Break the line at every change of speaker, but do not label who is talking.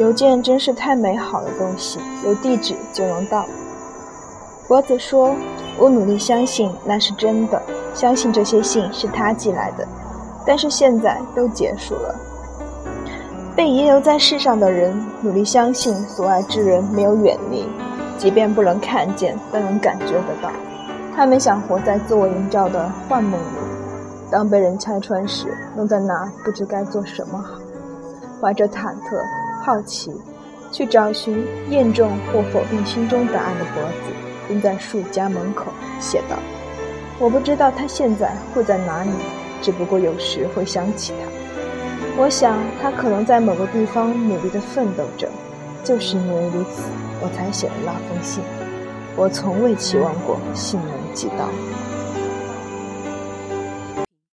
邮件真是太美好的东西，有地址就能到。脖子说：“我努力相信那是真的，相信这些信是他寄来的。但是现在都结束了。被遗留在世上的人，努力相信所爱之人没有远离，即便不能看见，但能感觉得到。他们想活在自我营造的幻梦里，当被人拆穿时，愣在那不知该做什么好，怀着忐忑、好奇，去找寻、验证或否定心中答案的脖子。”蹲在树家门口，写道：“我不知道他现在会在哪里，只不过有时会想起他。我想他可能在某个地方努力地奋斗着，就是因为如此，我才写了那封信。我从未期望过信能寄到。”